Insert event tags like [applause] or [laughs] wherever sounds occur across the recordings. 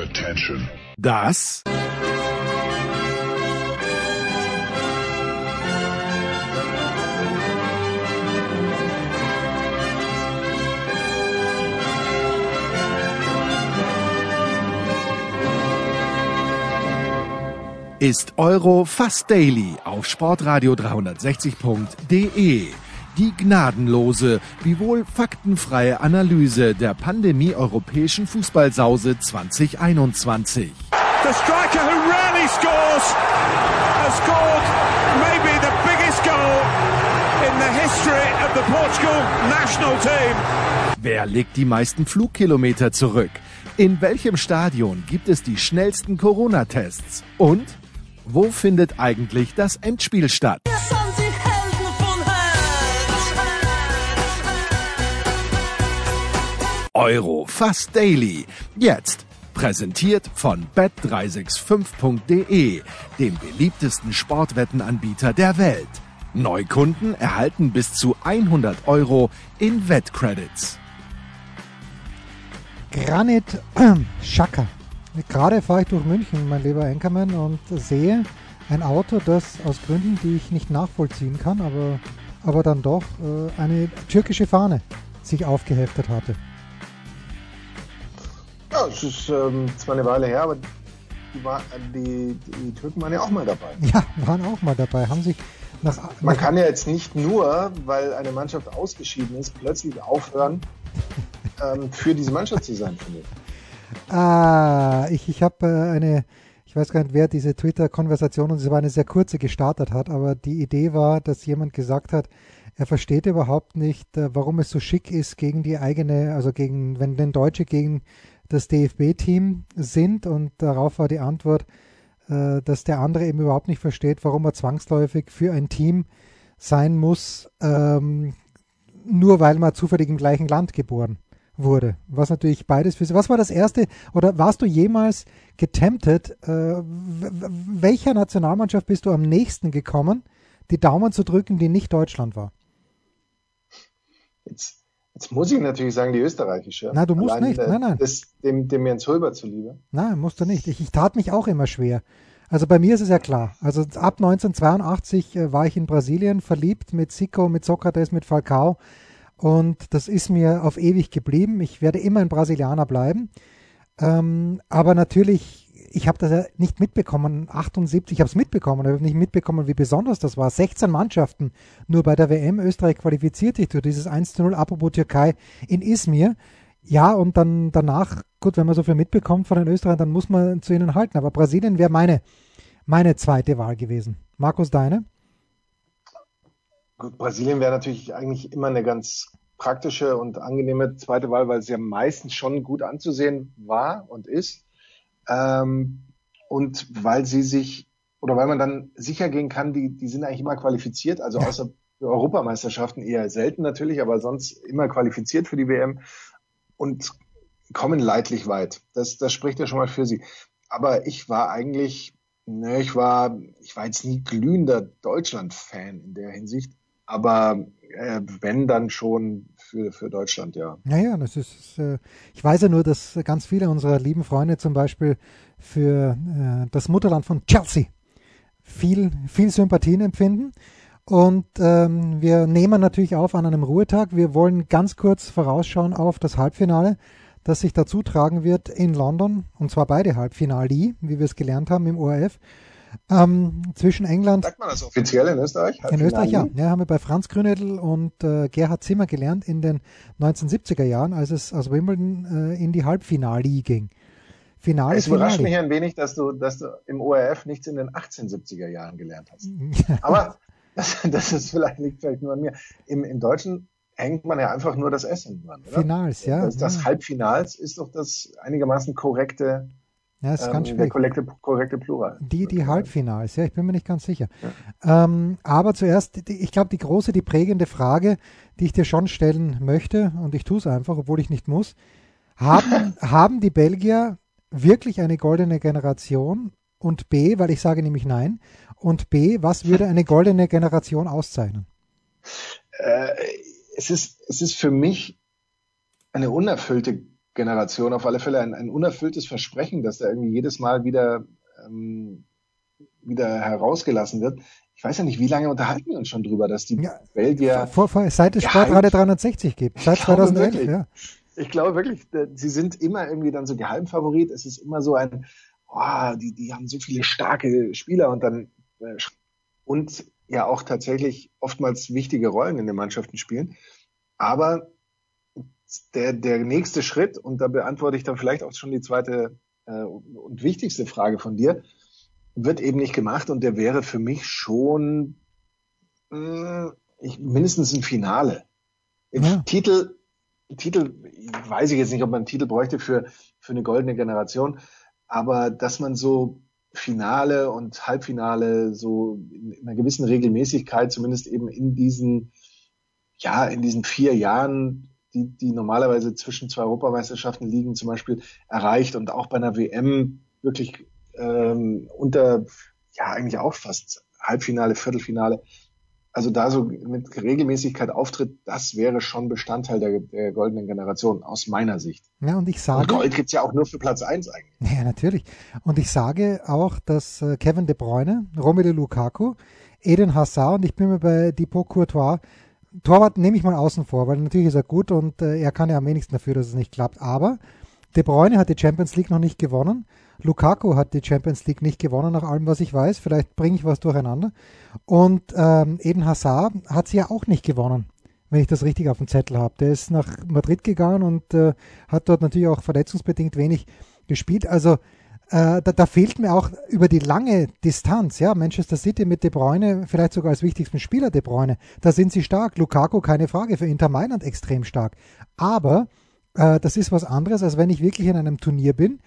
Attention. Das ist Euro Fast Daily auf Sportradio 360.de. Die gnadenlose, wiewohl faktenfreie Analyse der Pandemie europäischen Fußballsause 2021. The striker who rarely scores has scored maybe the biggest goal in the history of the Portugal national team. Wer legt die meisten Flugkilometer zurück? In welchem Stadion gibt es die schnellsten Corona-Tests? Und wo findet eigentlich das Endspiel statt? Euro Fast Daily. Jetzt präsentiert von bet365.de, dem beliebtesten Sportwettenanbieter der Welt. Neukunden erhalten bis zu 100 Euro in Wettcredits. Granit [clears throat] Schaka. Gerade fahre ich durch München, mein lieber Enkermann, und sehe ein Auto, das aus Gründen, die ich nicht nachvollziehen kann, aber, aber dann doch äh, eine türkische Fahne sich aufgeheftet hatte. Ja, es ist ähm, zwar eine Weile her, aber die, war, die, die Türken waren ja auch mal dabei. Ja, waren auch mal dabei, haben sich nach, Man kann ja jetzt nicht nur, weil eine Mannschaft ausgeschieden ist, plötzlich aufhören, [laughs] ähm, für diese Mannschaft zu sein, finde ich. Ah, ich, ich habe äh, eine, ich weiß gar nicht, wer diese Twitter-Konversation, und es war eine sehr kurze, gestartet hat, aber die Idee war, dass jemand gesagt hat, er versteht überhaupt nicht, äh, warum es so schick ist gegen die eigene, also gegen, wenn denn Deutsche gegen das DFB-Team sind und darauf war die Antwort, äh, dass der andere eben überhaupt nicht versteht, warum er zwangsläufig für ein Team sein muss, ähm, nur weil man zufällig im gleichen Land geboren wurde. Was natürlich beides für sie. Was war das erste, oder warst du jemals getemptet, äh, welcher Nationalmannschaft bist du am nächsten gekommen, die Daumen zu drücken, die nicht Deutschland war? Jetzt, jetzt muss ich natürlich sagen, die österreichische. Nein, du musst Allein, nicht. äh, Nein, nein. Das, dem, dem Jens Hulber zuliebe. Nein, musst du nicht. Ich, ich tat mich auch immer schwer. Also bei mir ist es ja klar. Also ab 1982 äh, war ich in Brasilien verliebt mit Zico, mit Sokrates, mit Falcao. Und das ist mir auf ewig geblieben. Ich werde immer ein Brasilianer bleiben. Ähm, aber natürlich, ich habe das ja nicht mitbekommen. 78, ich habe es mitbekommen, aber ich habe nicht mitbekommen, wie besonders das war. 16 Mannschaften nur bei der WM. Österreich qualifiziert sich durch dieses 1 zu 0 apropos Türkei in Izmir. Ja, und dann danach, gut, wenn man so viel mitbekommt von den Österreichern, dann muss man zu ihnen halten. Aber Brasilien wäre meine, meine zweite Wahl gewesen. Markus, deine? Gut, Brasilien wäre natürlich eigentlich immer eine ganz praktische und angenehme zweite Wahl, weil es ja meistens schon gut anzusehen war und ist. Ähm, und weil sie sich, oder weil man dann sicher gehen kann, die, die sind eigentlich immer qualifiziert, also außer für Europameisterschaften eher selten natürlich, aber sonst immer qualifiziert für die WM und kommen leidlich weit. Das, das spricht ja schon mal für sie. Aber ich war eigentlich, ne, ich war, ich war jetzt nie glühender Deutschland-Fan in der Hinsicht, aber äh, wenn dann schon für, für Deutschland, ja. Naja, das ist, äh, ich weiß ja nur, dass ganz viele unserer lieben Freunde zum Beispiel für äh, das Mutterland von Chelsea viel, viel Sympathien empfinden. Und ähm, wir nehmen natürlich auf an einem Ruhetag. Wir wollen ganz kurz vorausschauen auf das Halbfinale, das sich dazu tragen wird in London, und zwar beide Halbfinale, wie wir es gelernt haben im ORF. Ähm, zwischen England. Sagt man das offiziell in Österreich? In Österreich, ja. ja. Haben wir bei Franz Grünedel und äh, Gerhard Zimmer gelernt in den 1970er Jahren, als es aus Wimbledon äh, in die Halbfinale ging. Finale, es überrascht Finale. mich ein wenig, dass du, dass du im ORF nichts in den 1870er Jahren gelernt hast. [laughs] Aber das, das ist vielleicht, liegt vielleicht nur an mir. Im, Im Deutschen hängt man ja einfach nur das S hinten dran, oder? Finals, ja. Das, das ja. Halbfinals ist doch das einigermaßen korrekte ja, ist ganz ähm, schwierig. der korrekte, korrekte Plural. Die, die Halbfinals, ja, ich bin mir nicht ganz sicher. Ja. Ähm, aber zuerst, die, ich glaube, die große, die prägende Frage, die ich dir schon stellen möchte, und ich tue es einfach, obwohl ich nicht muss, haben, [laughs] haben die Belgier wirklich eine goldene Generation? Und B, weil ich sage nämlich nein, und B, was würde eine goldene Generation auszeichnen? Äh, es, ist, es ist für mich eine unerfüllte Generation auf alle Fälle ein, ein unerfülltes Versprechen, dass da irgendwie jedes Mal wieder, ähm, wieder herausgelassen wird. Ich weiß ja nicht, wie lange unterhalten wir uns schon drüber, dass die ja, Belgier. Vor, vor, seit es Sportrate 360 gibt, seit 2011, ja. Ich glaube wirklich, sie sind immer irgendwie dann so Geheimfavorit. Es ist immer so ein, oh, die, die haben so viele starke Spieler und dann äh, und ja auch tatsächlich oftmals wichtige Rollen in den Mannschaften spielen. Aber der, der nächste Schritt, und da beantworte ich dann vielleicht auch schon die zweite äh, und wichtigste Frage von dir, wird eben nicht gemacht und der wäre für mich schon mh, hm, ich, mindestens ein Finale. Ja. Titel, Titel, weiß ich jetzt nicht, ob man einen Titel bräuchte für, für eine goldene Generation, aber dass man so Finale und Halbfinale so in, in einer gewissen Regelmäßigkeit, zumindest eben in diesen, ja, in diesen vier Jahren, die, die normalerweise zwischen zwei Europameisterschaften liegen, zum Beispiel erreicht und auch bei einer WM wirklich ähm, unter, ja, eigentlich auch fast Halbfinale, Viertelfinale also da so mit Regelmäßigkeit auftritt, das wäre schon Bestandteil der, der goldenen Generation aus meiner Sicht. Ja, und ich sage. Und Gold gibt's ja auch nur für Platz eins eigentlich. [laughs] Ja, natürlich. Und ich sage auch, dass äh, Kevin De Bruyne, Romelu Lukaku, Eden Hazard und ich bin mir bei Depot Courtois, Torwart nehme ich mal außen vor, weil natürlich ist er gut und äh, er kann ja am wenigsten dafür, dass es nicht klappt. Aber De Bruyne hat die Champions League noch nicht gewonnen. Lukaku hat die Champions League nicht gewonnen, nach allem, was ich weiß. Vielleicht bringe ich was durcheinander. Und ähm, Eden Hazard hat sie ja auch nicht gewonnen, wenn ich das richtig auf dem Zettel habe. Der ist nach Madrid gegangen und äh, hat dort natürlich auch verletzungsbedingt wenig gespielt. Also äh, da, da, fehlt mir auch über die lange Distanz, ja, Manchester City mit De Bruyne, vielleicht sogar als wichtigsten Spieler De Bruyne, da sind sie stark. Lukaku, keine Frage, für Inter Mailand extrem stark. Aber äh, das ist was anderes, als wenn ich wirklich in einem Turnier bin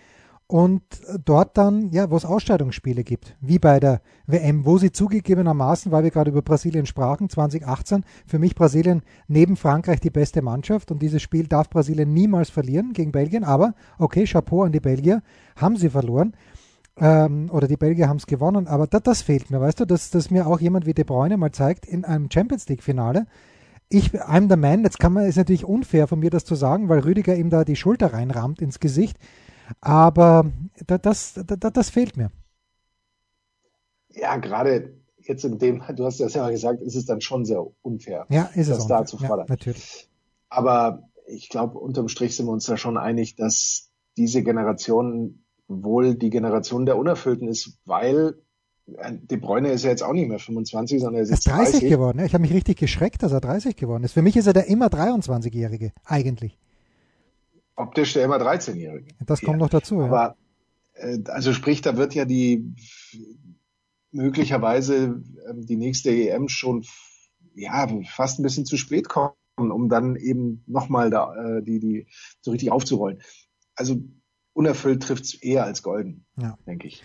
und dort dann, ja, wo es Ausscheidungsspiele gibt, wie bei der WM, wo sie zugegebenermaßen, weil wir gerade über Brasilien sprachen, 2018, für mich Brasilien neben Frankreich die beste Mannschaft. Und dieses Spiel darf Brasilien niemals verlieren gegen Belgien, aber okay, Chapeau an die Belgier, haben sie verloren. Ähm, oder die Belgier haben es gewonnen, aber das, das fehlt mir, weißt du, dass, dass mir auch jemand wie De Bruyne mal zeigt in einem Champions League Finale, ich, I'm the man, jetzt kann man, ist natürlich unfair von mir das zu sagen, weil Rüdiger ihm da die Schulter reinrammt ins Gesicht. Aber das, das, das fehlt mir. Ja, gerade jetzt in dem, du hast ja selber gesagt, ist es dann schon sehr unfair, ja, ist das da zu fordern. Ja, natürlich. Aber ich glaube, unterm Strich sind wir uns da schon einig, dass diese Generation wohl die Generation der Unerfüllten ist, weil äh, De Bruyne ist ja jetzt auch nicht mehr 25, sondern er ist, jetzt 30, 30 geworden. Ich habe mich richtig geschreckt, dass er 30 geworden ist. Für mich ist er der immer 23-Jährige, eigentlich optisch der immer 13-Jährige. Das kommt noch dazu, ja. Aber äh, also sprich, da wird ja die möglicherweise äh, die nächste EM schon ja fast ein bisschen zu spät kommen, um dann eben nochmal da äh, die die so richtig aufzurollen. Also unerfüllt trifft's eher als golden, ja. denke ich.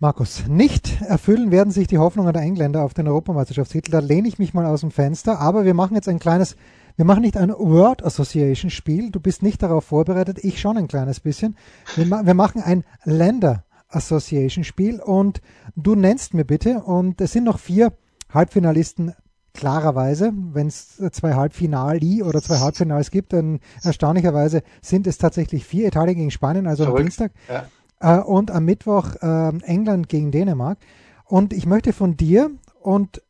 Markus, nicht erfüllen werden sich die Hoffnungen der Engländer auf den Europameisterschaftstitel. Da lehne ich mich mal aus dem Fenster. Aber wir machen jetzt ein kleines wir machen nicht ein Word Association Spiel. Du bist nicht darauf vorbereitet. Ich schon ein kleines bisschen. Wir, ma wir machen ein Länder Association Spiel und du nennst mir bitte und es sind noch vier Halbfinalisten klarerweise, wenn es zwei Halbfinali oder zwei Halbfinals gibt, dann erstaunlicherweise sind es tatsächlich vier Italien gegen Spanien, also Verrückt. am Dienstag ja. äh, und am Mittwoch äh, England gegen Dänemark. Und ich möchte von dir und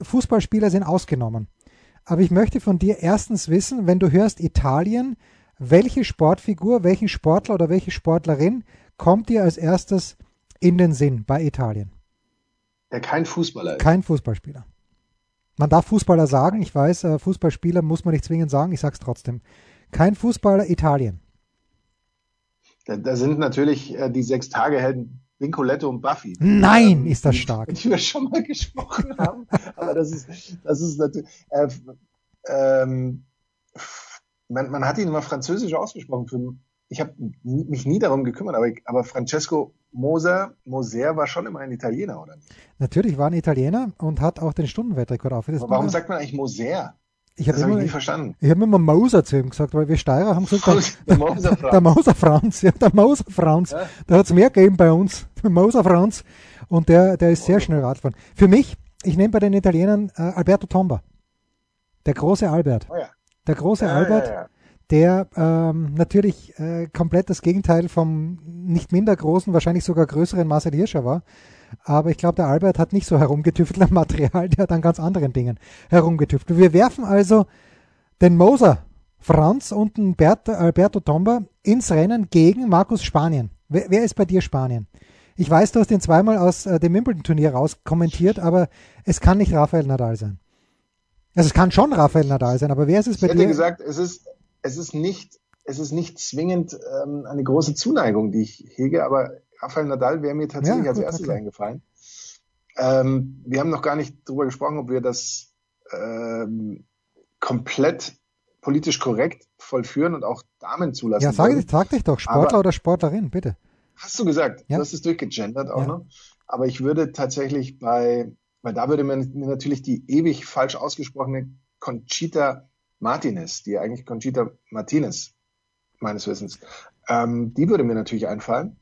Fußballspieler sind ausgenommen. Aber ich möchte von dir erstens wissen, wenn du hörst Italien, welche Sportfigur, welchen Sportler oder welche Sportlerin kommt dir als erstes in den Sinn bei Italien? Der kein Fußballer ist. Kein Fußballspieler. Man darf Fußballer sagen, ich weiß, äh, Fußballspieler muss man nicht zwingend sagen, ich sag's trotzdem. Kein Fußballer Italien. Da, da sind natürlich äh, die sechs Vincoletto und Buffy. Nein, ähm, ist das stark. Die [laughs] wir schon mal gesprochen haben. Aber das ist, das ist natürlich, äh, ähm, man, man hat ihn immer französisch ausgesprochen. Für, ich habe mich nie darum gekümmert, aber, aber Francesco Moser, Moser war schon immer ein Italiener, oder nicht? Natürlich war ein Italiener und hat auch den Stundenweltrekord aufgesetzt. Warum sagt man eigentlich Moser? Ich habe hab ich nie verstanden. Ich habe immer Mauser zu ihm gesagt, weil wir Steirer haben gesagt, [laughs] der. Der Mauser Franz, ja, der Mauser Franz. Da hat es mehr gegeben bei uns, [laughs] Mauser Franz. Und der, der ist sehr schnell Radfahren. Für mich, ich nehme bei den Italienern äh, Alberto Tomba. Der große Albert. Oh ja. Der große ja, Albert, ja, der ähm, natürlich äh, komplett das Gegenteil vom nicht minder großen, wahrscheinlich sogar größeren Marcel Hirscher war. Aber ich glaube, der Albert hat nicht so herumgetüftelt am Material, der hat an ganz anderen Dingen herumgetüftelt. Wir werfen also den Moser Franz und den Bert, Alberto Tomba ins Rennen gegen Markus Spanien. Wer, wer, ist bei dir Spanien? Ich weiß, du hast den zweimal aus äh, dem Wimbledon-Turnier raus kommentiert, aber es kann nicht Rafael Nadal sein. Also es kann schon Rafael Nadal sein, aber wer ist es bei ich dir? Ich hätte gesagt, es ist, es ist nicht, es ist nicht zwingend ähm, eine große Zuneigung, die ich hege, aber Rafael Nadal wäre mir tatsächlich ja, gut, als erstes okay. eingefallen. Ähm, wir haben noch gar nicht darüber gesprochen, ob wir das ähm, komplett politisch korrekt vollführen und auch Damen zulassen. Ja, sag, sag dich doch, Sportler Aber, oder Sportlerin, bitte. Hast du gesagt, ja. du hast es durchgegendert auch ja. noch. Aber ich würde tatsächlich bei, weil da würde mir natürlich die ewig falsch ausgesprochene Conchita Martinez, die eigentlich Conchita Martinez meines Wissens, ähm, die würde mir natürlich einfallen.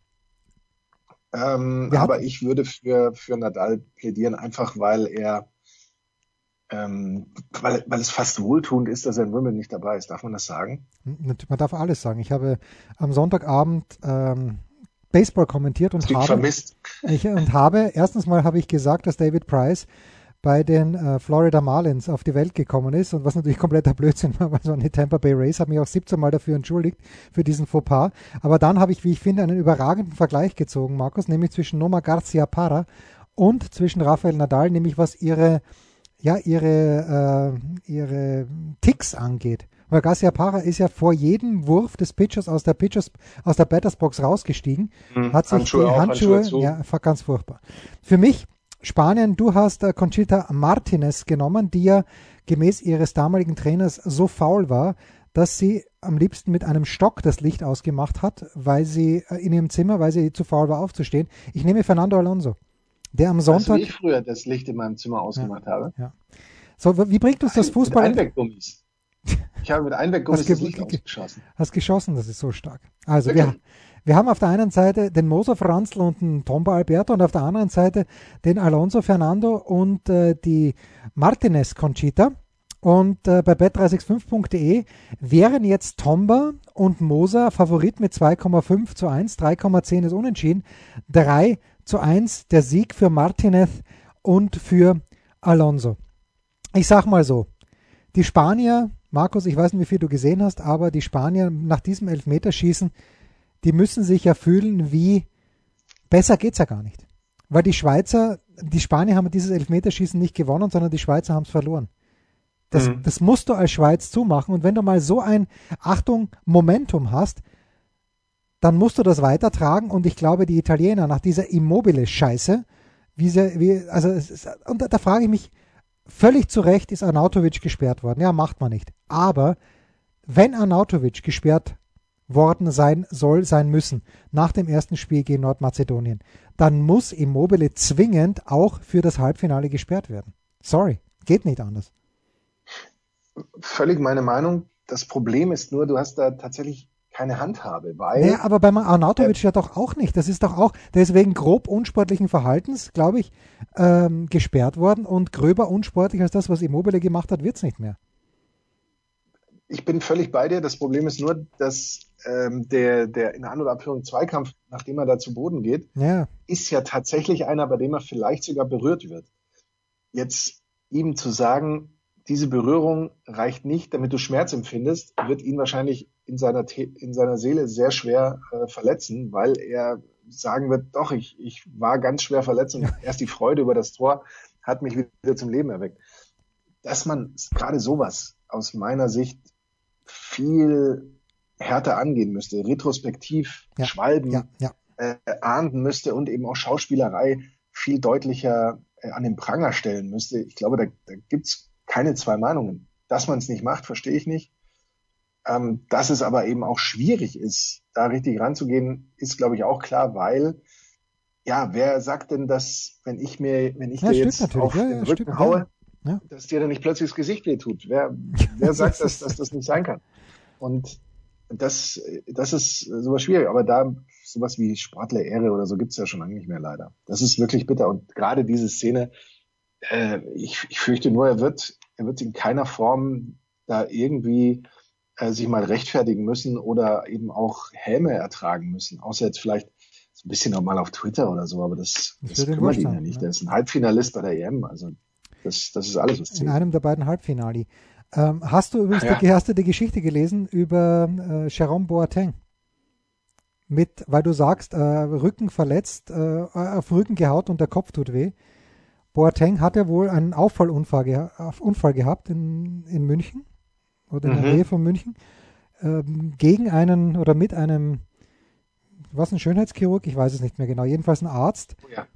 Ähm, aber ich würde für, für Nadal plädieren, einfach weil er ähm, weil, weil es fast wohltuend ist, dass er in Wimbledon nicht dabei ist. Darf man das sagen? Man darf alles sagen. Ich habe am Sonntagabend ähm, Baseball kommentiert und habe, vermisst. Ich, und habe, erstens mal habe ich gesagt, dass David Price bei den äh, Florida Marlins auf die Welt gekommen ist und was natürlich [laughs] kompletter Blödsinn war, weil so eine Tampa Bay Race habe mich auch 17 Mal dafür entschuldigt, für diesen Fauxpas. Aber dann habe ich, wie ich finde, einen überragenden Vergleich gezogen, Markus, nämlich zwischen Noma Garcia Para und zwischen Rafael Nadal, nämlich was ihre ja, ihre, äh, ihre Ticks angeht. Weil Garcia Para ist ja vor jedem Wurf des Pitchers aus der Pitchers, aus der Batters Box rausgestiegen, mhm. hat sich Handschuhe die Handschuhe, Handschuhe ja, ganz furchtbar. Für mich, Spanien, du hast äh, Conchita Martinez genommen, die ja gemäß ihres damaligen Trainers so faul war, dass sie am liebsten mit einem Stock das Licht ausgemacht hat, weil sie äh, in ihrem Zimmer, weil sie zu faul war aufzustehen. Ich nehme Fernando Alonso. Der am Sonntag. Weißt du, ich früher das Licht in meinem Zimmer ausgemacht ja, habe? Ja. So, wie bringt uns das Fußball? Mit Einweggummis. Ich habe mit Einweggummis das Licht ausgeschossen. Hast geschossen, das ist so stark. Also wir, wir haben auf der einen Seite den Moser Franzl und den Tomba Alberto und auf der anderen Seite den Alonso Fernando und äh, die Martinez Conchita. Und äh, bei bet365.de wären jetzt Tomba und Moser Favorit mit 2,5 zu 1, 3,10 ist unentschieden, 3 zu 1 der Sieg für Martinez und für Alonso. Ich sag mal so, die Spanier, Markus, ich weiß nicht, wie viel du gesehen hast, aber die Spanier nach diesem Elfmeterschießen, die müssen sich ja fühlen wie, besser geht's ja gar nicht. Weil die Schweizer, die Spanier haben dieses Elfmeterschießen nicht gewonnen, sondern die Schweizer haben es verloren. Das, mhm. das musst du als Schweiz zumachen. Und wenn du mal so ein, Achtung, Momentum hast, dann musst du das weitertragen und ich glaube, die Italiener nach dieser Immobile-Scheiße, wie sie, wie, also, ist, und da, da, frage ich mich, völlig zu Recht ist Arnautovic gesperrt worden. Ja, macht man nicht. Aber wenn Arnautovic gesperrt worden sein soll, sein müssen, nach dem ersten Spiel gegen Nordmazedonien, dann muss Immobile zwingend auch für das Halbfinale gesperrt werden. Sorry, geht nicht anders. Völlig meine Meinung. Das Problem ist nur, du hast da tatsächlich keine Handhabe, weil. Ja, aber beim Arnautovic ja doch auch nicht. Das ist doch auch, der ist wegen grob unsportlichen Verhaltens, glaube ich, ähm, gesperrt worden und gröber unsportlich als das, was Immobile gemacht hat, wird es nicht mehr. Ich bin völlig bei dir. Das Problem ist nur, dass ähm, der, der in An- oder Abführung Zweikampf, nachdem er da zu Boden geht, ja. ist ja tatsächlich einer, bei dem er vielleicht sogar berührt wird. Jetzt ihm zu sagen, diese Berührung reicht nicht, damit du Schmerz empfindest, wird ihn wahrscheinlich in seiner, in seiner Seele sehr schwer äh, verletzen, weil er sagen wird, doch, ich, ich war ganz schwer verletzt und erst die Freude über das Tor hat mich wieder zum Leben erweckt. Dass man gerade sowas aus meiner Sicht viel härter angehen müsste, retrospektiv ja, schwalben, ja, ja. Äh, ahnden müsste und eben auch Schauspielerei viel deutlicher äh, an den Pranger stellen müsste. Ich glaube, da, da gibt's keine zwei Meinungen. Dass man es nicht macht, verstehe ich nicht. Ähm, dass es aber eben auch schwierig ist, da richtig ranzugehen, ist, glaube ich, auch klar, weil ja, wer sagt denn, dass, wenn ich mir, wenn ich ja, dir jetzt auf ja, den Rücken stimmt, haue, ja. dass dir dann nicht plötzlich das Gesicht wehtut? Wer, [laughs] wer sagt, dass, dass das nicht sein kann? Und das, das ist sowas schwierig, aber da sowas wie Sportler-Ehre oder so gibt's ja schon lange nicht mehr leider. Das ist wirklich bitter. Und gerade diese Szene, äh, ich, ich fürchte nur, er wird, er wird in keiner Form da irgendwie äh, sich mal rechtfertigen müssen oder eben auch Häme ertragen müssen. Außer jetzt vielleicht ein bisschen auch mal auf Twitter oder so, aber das, das, das kümmert ihn ja nicht. Ja. Der ist ein Halbfinalist bei der EM, also das, das ist alles, was zählt. In einem der beiden Halbfinali. Ähm, hast du übrigens ja. die, hast du die Geschichte gelesen über äh, Jerome Boateng? Mit, weil du sagst, äh, Rücken verletzt, äh, auf Rücken gehaut und der Kopf tut weh. Boateng hat ja wohl einen Auffallunfall geha Unfall gehabt in, in München oder in mhm. der Nähe von München ähm, gegen einen oder mit einem, was ein Schönheitschirurg, ich weiß es nicht mehr genau, jedenfalls ein Arzt. Oh ja.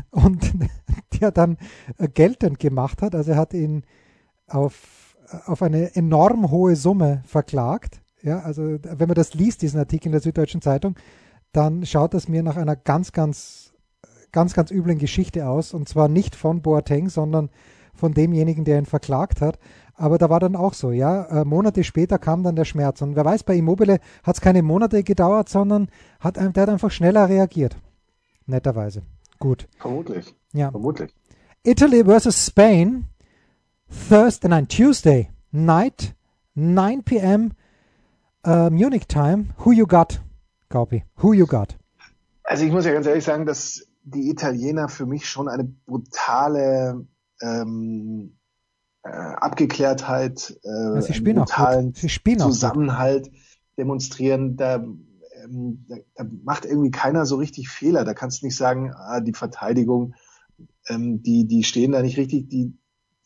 [laughs] Und [laughs] der dann äh, geltend gemacht hat, also er hat ihn auf, auf eine enorm hohe Summe verklagt. Ja, also wenn man das liest, diesen Artikel in der Süddeutschen Zeitung, dann schaut das mir nach einer ganz, ganz, ganz, ganz üblen Geschichte aus. Und zwar nicht von Boateng, sondern von demjenigen, der ihn verklagt hat. Aber da war dann auch so, ja, äh, Monate später kam dann der Schmerz. Und wer weiß, bei Immobile hat es keine Monate gedauert, sondern hat, der hat einfach schneller reagiert. Netterweise. Gut. Vermutlich. Ja. Vermutlich. Italy versus Spain, Thursday, nein, Tuesday night, 9 p.m. Uh, Munich time. Who you got, Gaupi? Who you got? Also ich muss ja ganz ehrlich sagen, dass die Italiener für mich schon eine brutale ähm, äh, Abgeklärtheit, äh, einen brutalen Zusammenhalt demonstrieren. Da, ähm, da, da, macht irgendwie keiner so richtig Fehler. Da kannst du nicht sagen, ah, die Verteidigung, ähm, die, die stehen da nicht richtig, die,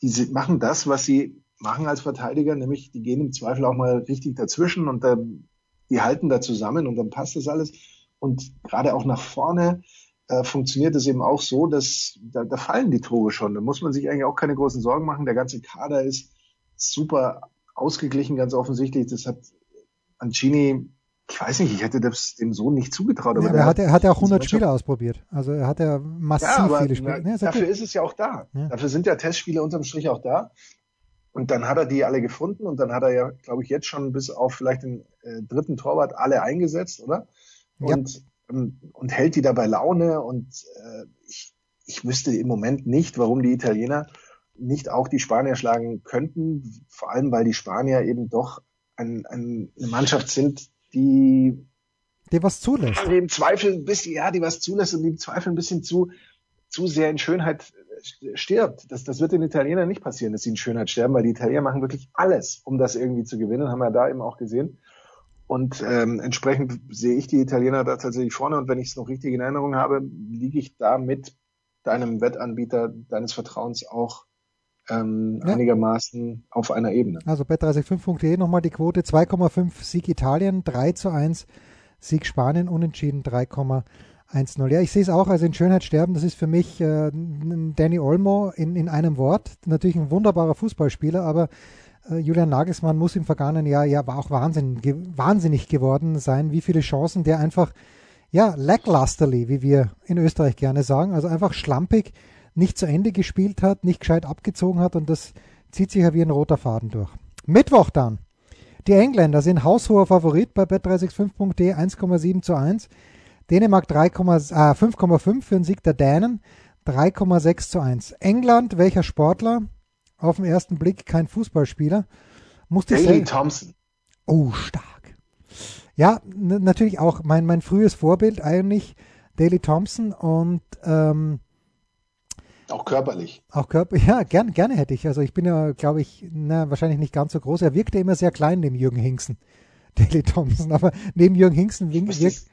die machen das, was sie machen als Verteidiger, nämlich die gehen im Zweifel auch mal richtig dazwischen und dann, die halten da zusammen und dann passt das alles. Und gerade auch nach vorne äh, funktioniert es eben auch so, dass da, da fallen die Tore schon. Da muss man sich eigentlich auch keine großen Sorgen machen. Der ganze Kader ist super ausgeglichen, ganz offensichtlich. Das hat Ancini, ich weiß nicht, ich hätte das dem Sohn nicht zugetraut. Aber ja, der hat, er hat ja auch 100 Spiele ausprobiert. Also er hat ja massiv ja, aber, viele Spiele. Na, ja, dafür okay. ist es ja auch da. Ja. Dafür sind ja Testspiele unterm Strich auch da. Und dann hat er die alle gefunden und dann hat er ja, glaube ich, jetzt schon bis auf vielleicht den äh, dritten Torwart alle eingesetzt, oder? Und ähm, und hält die dabei Laune. Und äh, ich, ich wüsste im Moment nicht, warum die Italiener nicht auch die Spanier schlagen könnten, vor allem weil die Spanier eben doch ein, ein, eine Mannschaft sind, die die was zulässt. Die im Zweifel ein bisschen, ja, die was zulässt und die im Zweifel ein bisschen zu, zu sehr in Schönheit stirbt. Das, das wird den Italienern nicht passieren, dass sie in Schönheit sterben, weil die Italiener machen wirklich alles, um das irgendwie zu gewinnen, haben wir da eben auch gesehen. Und ähm, entsprechend sehe ich die Italiener da tatsächlich vorne. Und wenn ich es noch richtig in Erinnerung habe, liege ich da mit deinem Wettanbieter deines Vertrauens auch ähm, ja. einigermaßen auf einer Ebene. Also bet365.de nochmal die Quote 2,5 Sieg Italien, 3 zu 1 Sieg Spanien, unentschieden 3,10. Ja, ich sehe es auch, also in Schönheit sterben, das ist für mich äh, Danny Olmo in, in einem Wort. Natürlich ein wunderbarer Fußballspieler, aber Julian Nagelsmann muss im vergangenen Jahr ja auch wahnsinnig, wahnsinnig geworden sein, wie viele Chancen der einfach, ja, lacklusterly, wie wir in Österreich gerne sagen, also einfach schlampig nicht zu Ende gespielt hat, nicht gescheit abgezogen hat und das zieht sich ja wie ein roter Faden durch. Mittwoch dann. Die Engländer sind haushoher Favorit bei bet365.de 1,7 zu 1. Dänemark 5,5 äh, für den Sieg der Dänen, 3,6 zu 1. England, welcher Sportler? Auf den ersten Blick kein Fußballspieler. Musste Daley Thompson. Oh, stark. Ja, natürlich auch mein, mein frühes Vorbild eigentlich Daley Thompson und ähm, auch körperlich. Auch körperlich, [laughs] ja, gern, gerne hätte ich. Also ich bin ja, glaube ich, na, wahrscheinlich nicht ganz so groß. Er wirkte immer sehr klein neben Jürgen Hinksen, [laughs] Daley Thompson. Aber neben Jürgen Hinksen wirkt,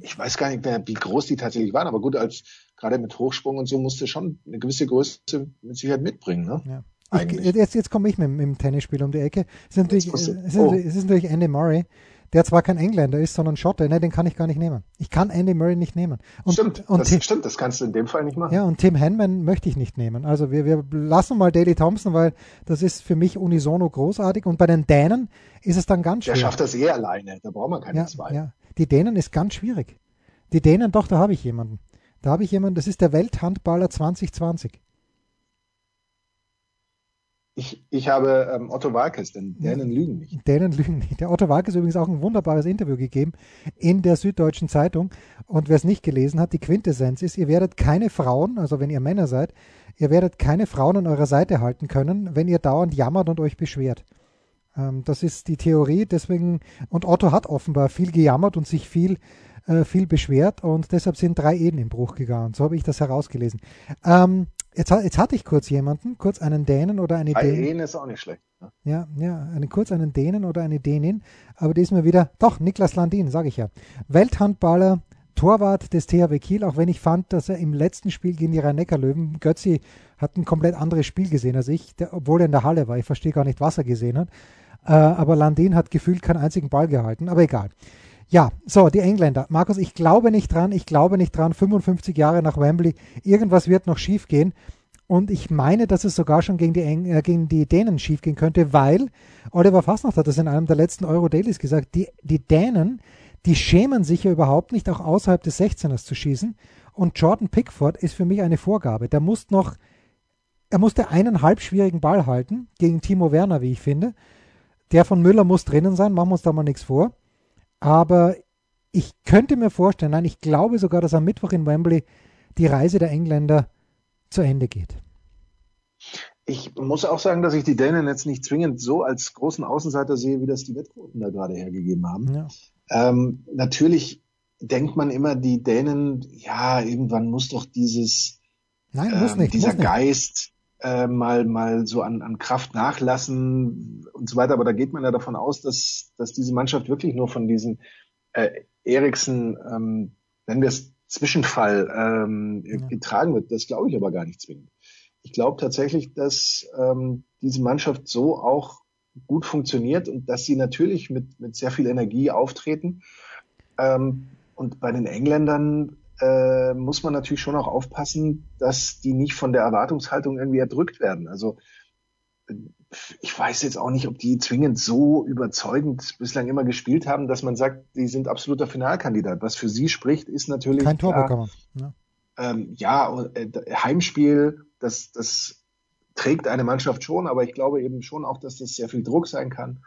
ich weiß gar nicht mehr, wie groß die tatsächlich waren, aber gut, als gerade mit Hochsprung und so musste schon eine gewisse Größe mit Sicherheit mitbringen. Ne? Ja. Ich, jetzt jetzt komme ich mit, mit dem Tennisspiel um die Ecke. Es ist natürlich, es ist, oh. es ist natürlich Andy Murray, der zwar kein Engländer ist, sondern Schotte. Ne, den kann ich gar nicht nehmen. Ich kann Andy Murray nicht nehmen. Und, stimmt, und das, Tim, stimmt, das kannst du in dem Fall nicht machen. Ja, und Tim Henman möchte ich nicht nehmen. Also wir, wir lassen mal Daley Thompson, weil das ist für mich unisono großartig. Und bei den Dänen ist es dann ganz schwer. Der schafft das eh alleine, da braucht man keine ja, zwei. Ja. Die Dänen ist ganz schwierig. Die Dänen, doch, da habe ich jemanden. Da habe ich jemanden, das ist der Welthandballer 2020. Ich, ich habe ähm, Otto Walkes, denn Dänen lügen nicht. Dänen lügen nicht. Der Otto Walkes übrigens auch ein wunderbares Interview gegeben in der Süddeutschen Zeitung. Und wer es nicht gelesen hat, die Quintessenz ist, ihr werdet keine Frauen, also wenn ihr Männer seid, ihr werdet keine Frauen an eurer Seite halten können, wenn ihr dauernd jammert und euch beschwert. Ähm, das ist die Theorie. Deswegen, und Otto hat offenbar viel gejammert und sich viel, äh, viel beschwert und deshalb sind drei Ehen im Bruch gegangen. So habe ich das herausgelesen. Ähm, jetzt, jetzt hatte ich kurz jemanden, kurz einen Dänen oder eine Dänin. Ehen ist auch nicht schlecht. Ne? Ja, ja, eine, kurz einen Dänen oder eine Dänin, aber die ist mir wieder, doch, Niklas Landin, sage ich ja. Welthandballer, Torwart des THW Kiel, auch wenn ich fand, dass er im letzten Spiel gegen die Rhein-Neckar-Löwen, Götzi hat ein komplett anderes Spiel gesehen als ich, der, obwohl er in der Halle war. Ich verstehe gar nicht, was er gesehen hat. Äh, aber Landin hat gefühlt keinen einzigen Ball gehalten, aber egal. Ja, so, die Engländer. Markus, ich glaube nicht dran, ich glaube nicht dran, 55 Jahre nach Wembley, irgendwas wird noch schief gehen. Und ich meine, dass es sogar schon gegen die, Eng äh, gegen die Dänen schief gehen könnte, weil Oliver Fasnacht hat das in einem der letzten Euro-Dailies gesagt, die, die Dänen, die schämen sich ja überhaupt nicht, auch außerhalb des 16ers zu schießen. Und Jordan Pickford ist für mich eine Vorgabe. Der muss noch, er musste einen halb schwierigen Ball halten gegen Timo Werner, wie ich finde. Der von Müller muss drinnen sein, machen wir uns da mal nichts vor. Aber ich könnte mir vorstellen, nein, ich glaube sogar, dass am Mittwoch in Wembley die Reise der Engländer zu Ende geht. Ich muss auch sagen, dass ich die Dänen jetzt nicht zwingend so als großen Außenseiter sehe, wie das die Wettquoten da gerade hergegeben haben. Ja. Ähm, natürlich denkt man immer, die Dänen, ja, irgendwann muss doch dieses, Nein, muss ähm, nicht, dieser muss. Geist äh, mal, mal so an, an Kraft nachlassen und so weiter. Aber da geht man ja davon aus, dass, dass diese Mannschaft wirklich nur von diesen äh, Eriksen, ähm, nennen wir es Zwischenfall, ähm, ja. getragen wird. Das glaube ich aber gar nicht zwingend. Ich glaube tatsächlich, dass ähm, diese Mannschaft so auch gut funktioniert und dass sie natürlich mit, mit sehr viel Energie auftreten. Ähm, und bei den Engländern äh, muss man natürlich schon auch aufpassen, dass die nicht von der Erwartungshaltung irgendwie erdrückt werden. Also ich weiß jetzt auch nicht, ob die zwingend so überzeugend bislang immer gespielt haben, dass man sagt, die sind absoluter Finalkandidat. Was für sie spricht, ist natürlich kein Torbekommen. Ja, ähm, ja äh, Heimspiel, das, das trägt eine Mannschaft schon, aber ich glaube eben schon auch, dass das sehr viel Druck sein kann.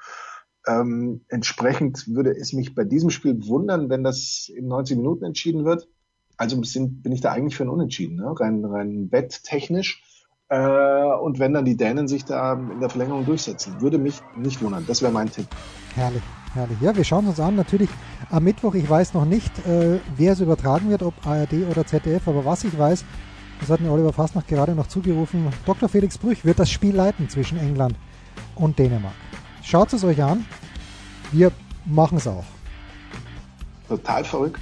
Ähm, entsprechend würde es mich bei diesem Spiel wundern, wenn das in 90 Minuten entschieden wird. Also sind, bin ich da eigentlich für ein Unentschieden, ne? rein, rein wetttechnisch. Äh, und wenn dann die Dänen sich da in der Verlängerung durchsetzen, würde mich nicht wundern. Das wäre mein Tipp. Herrlich, herrlich. Ja, wir schauen uns an. Natürlich am Mittwoch, ich weiß noch nicht, äh, wer es übertragen wird, ob ARD oder ZDF, aber was ich weiß, das hat mir Oliver Fastnacht gerade noch zugerufen, Dr. Felix Brüch wird das Spiel leiten zwischen England und Dänemark. Schaut es euch an. Wir machen es auch. Total verrückt.